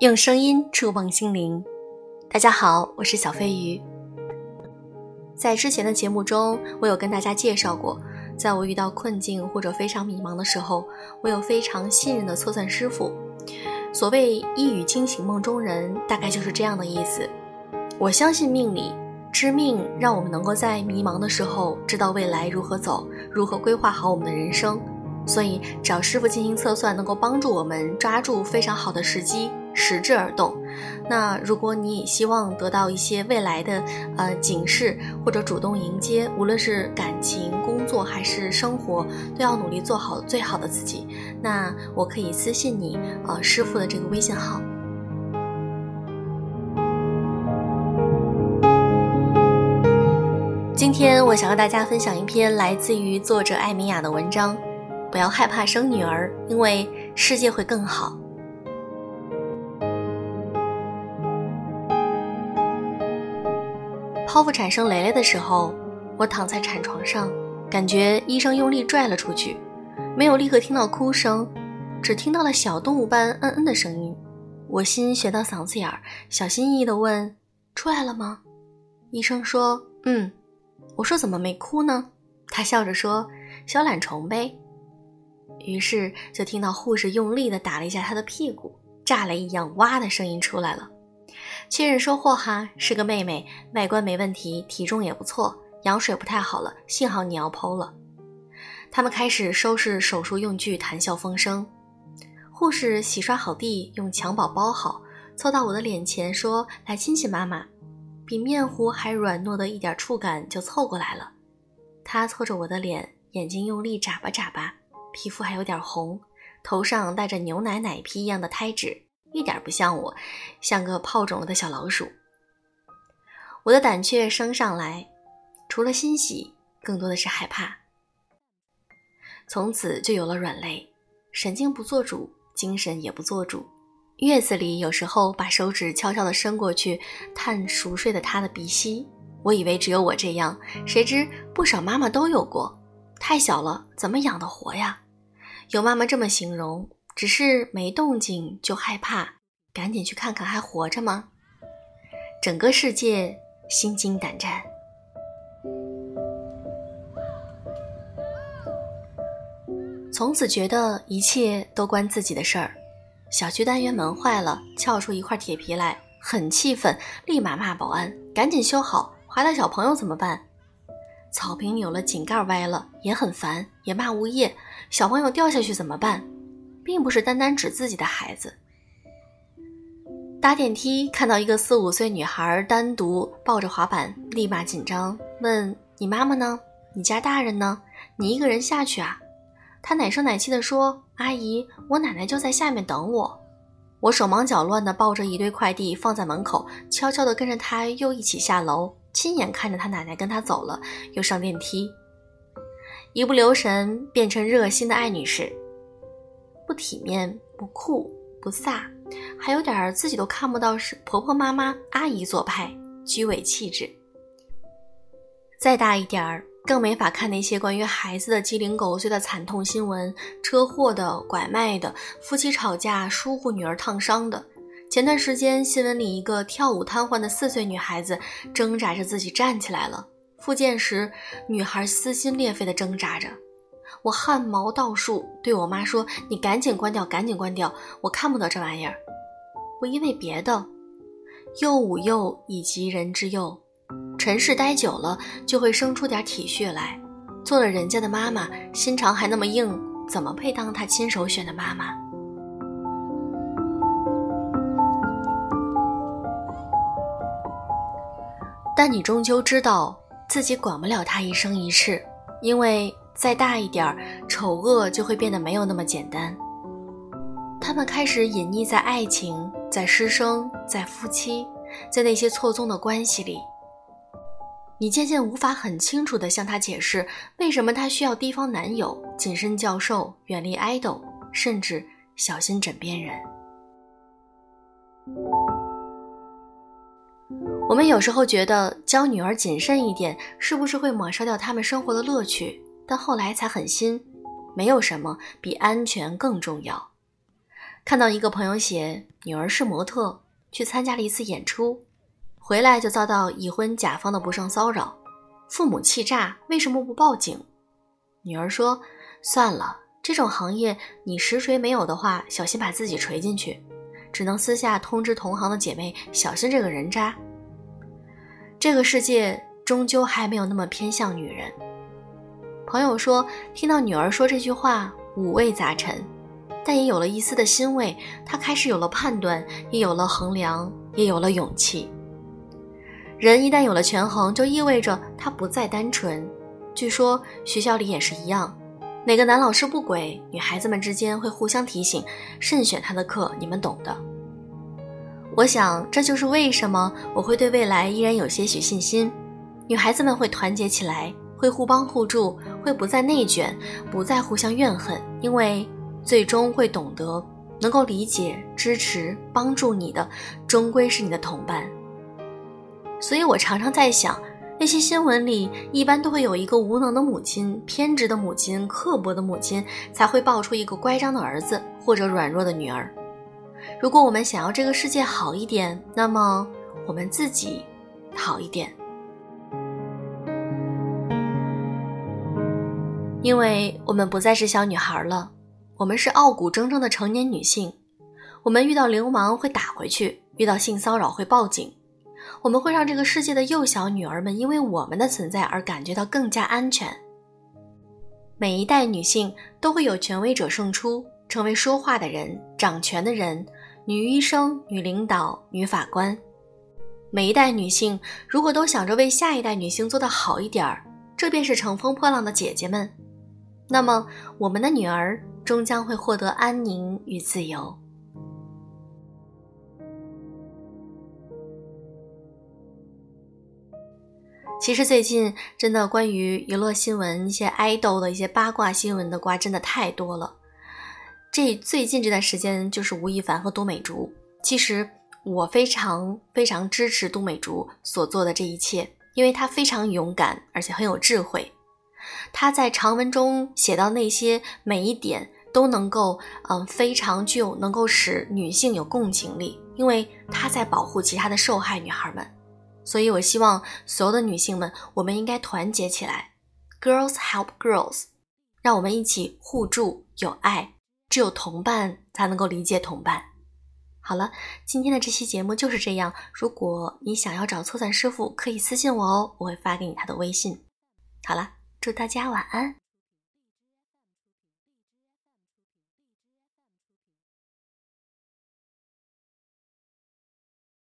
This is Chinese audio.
用声音触碰心灵。大家好，我是小飞鱼。在之前的节目中，我有跟大家介绍过，在我遇到困境或者非常迷茫的时候，我有非常信任的测算师傅。所谓一语惊醒梦中人，大概就是这样的意思。我相信命理，知命让我们能够在迷茫的时候知道未来如何走，如何规划好我们的人生。所以找师傅进行测算，能够帮助我们抓住非常好的时机。时至而动。那如果你也希望得到一些未来的呃警示，或者主动迎接，无论是感情、工作还是生活，都要努力做好最好的自己。那我可以私信你，呃，师傅的这个微信号。今天我想和大家分享一篇来自于作者艾米亚的文章：不要害怕生女儿，因为世界会更好。剖腹产生蕾蕾的时候，我躺在产床上，感觉医生用力拽了出去，没有立刻听到哭声，只听到了小动物般嗯嗯的声音。我心悬到嗓子眼儿，小心翼翼地问：“出来了吗？”医生说：“嗯。”我说：“怎么没哭呢？”他笑着说：“小懒虫呗。”于是就听到护士用力地打了一下他的屁股，炸雷一样哇的声音出来了。确认收货哈，是个妹妹，外观没问题，体重也不错，羊水不太好了，幸好你要剖了。他们开始收拾手术用具，谈笑风生。护士洗刷好地，用襁褓包好，凑到我的脸前说：“来亲亲妈妈。”比面糊还软糯的一点触感就凑过来了。他凑着我的脸，眼睛用力眨巴眨巴，皮肤还有点红，头上戴着牛奶奶皮一样的胎脂。一点不像我，像个泡肿了的小老鼠。我的胆怯升上来，除了欣喜，更多的是害怕。从此就有了软肋，神经不做主，精神也不做主。月子里有时候把手指悄悄地伸过去，探熟睡的他的鼻息。我以为只有我这样，谁知不少妈妈都有过。太小了，怎么养得活呀？有妈妈这么形容。只是没动静就害怕，赶紧去看看还活着吗？整个世界心惊胆战。从此觉得一切都关自己的事儿。小区单元门坏了，撬出一块铁皮来，很气愤，立马骂保安，赶紧修好。划到小朋友怎么办？草坪扭了，井盖歪了，也很烦，也骂物业。小朋友掉下去怎么办？并不是单单指自己的孩子。搭电梯看到一个四五岁女孩单独抱着滑板，立马紧张，问：“你妈妈呢？你家大人呢？你一个人下去啊？”她奶声奶气地说：“阿姨，我奶奶就在下面等我。”我手忙脚乱地抱着一堆快递放在门口，悄悄地跟着她又一起下楼，亲眼看着她奶奶跟她走了，又上电梯，一不留神变成热心的艾女士。不体面，不酷，不飒，还有点自己都看不到是婆婆妈妈、阿姨做派，居委气质。再大一点儿，更没法看那些关于孩子的鸡零狗碎的惨痛新闻：车祸的、拐卖的、夫妻吵架疏忽女儿烫伤的。前段时间新闻里一个跳舞瘫痪的四岁女孩子，挣扎着自己站起来了。复健时，女孩撕心裂肺地挣扎着。我汗毛倒竖，对我妈说：“你赶紧关掉，赶紧关掉，我看不得这玩意儿。”我因为别的，幼吾幼以及人之幼，尘世待久了就会生出点体恤来。做了人家的妈妈，心肠还那么硬，怎么配当他亲手选的妈妈？但你终究知道自己管不了他一生一世，因为。再大一点儿，丑恶就会变得没有那么简单。他们开始隐匿在爱情、在师生、在夫妻、在那些错综的关系里。你渐渐无法很清楚地向他解释，为什么他需要提防男友、谨慎教授、远离爱豆，甚至小心枕边人。我们有时候觉得教女儿谨慎一点，是不是会抹杀掉他们生活的乐趣？但后来才狠心，没有什么比安全更重要。看到一个朋友写女儿是模特，去参加了一次演出，回来就遭到已婚甲方的不胜骚扰，父母气炸，为什么不报警？女儿说：“算了，这种行业你实锤没有的话，小心把自己锤进去，只能私下通知同行的姐妹小心这个人渣。”这个世界终究还没有那么偏向女人。朋友说，听到女儿说这句话，五味杂陈，但也有了一丝的欣慰。她开始有了判断，也有了衡量，也有了勇气。人一旦有了权衡，就意味着他不再单纯。据说学校里也是一样，哪个男老师不轨，女孩子们之间会互相提醒，慎选他的课，你们懂的。我想，这就是为什么我会对未来依然有些许信心。女孩子们会团结起来，会互帮互助，会不再内卷，不再互相怨恨，因为最终会懂得，能够理解、支持、帮助你的，终归是你的同伴。所以我常常在想，那些新闻里一般都会有一个无能的母亲、偏执的母亲、刻薄的母亲，才会爆出一个乖张的儿子或者软弱的女儿。如果我们想要这个世界好一点，那么我们自己好一点。因为我们不再是小女孩了，我们是傲骨铮铮的成年女性。我们遇到流氓会打回去，遇到性骚扰会报警。我们会让这个世界的幼小女儿们因为我们的存在而感觉到更加安全。每一代女性都会有权威者胜出。成为说话的人、掌权的人，女医生、女领导、女法官。每一代女性如果都想着为下一代女性做得好一点儿，这便是乘风破浪的姐姐们。那么，我们的女儿终将会获得安宁与自由。其实最近真的关于娱乐新闻、一些爱豆的一些八卦新闻的瓜真的太多了。这最近这段时间就是吴亦凡和都美竹。其实我非常非常支持都美竹所做的这一切，因为她非常勇敢，而且很有智慧。她在长文中写到那些每一点都能够，嗯，非常具有能够使女性有共情力，因为她在保护其他的受害女孩们。所以我希望所有的女性们，我们应该团结起来，Girls help girls，让我们一起互助，有爱。只有同伴才能够理解同伴。好了，今天的这期节目就是这样。如果你想要找错算师傅，可以私信我哦，我会发给你他的微信。好了，祝大家晚安。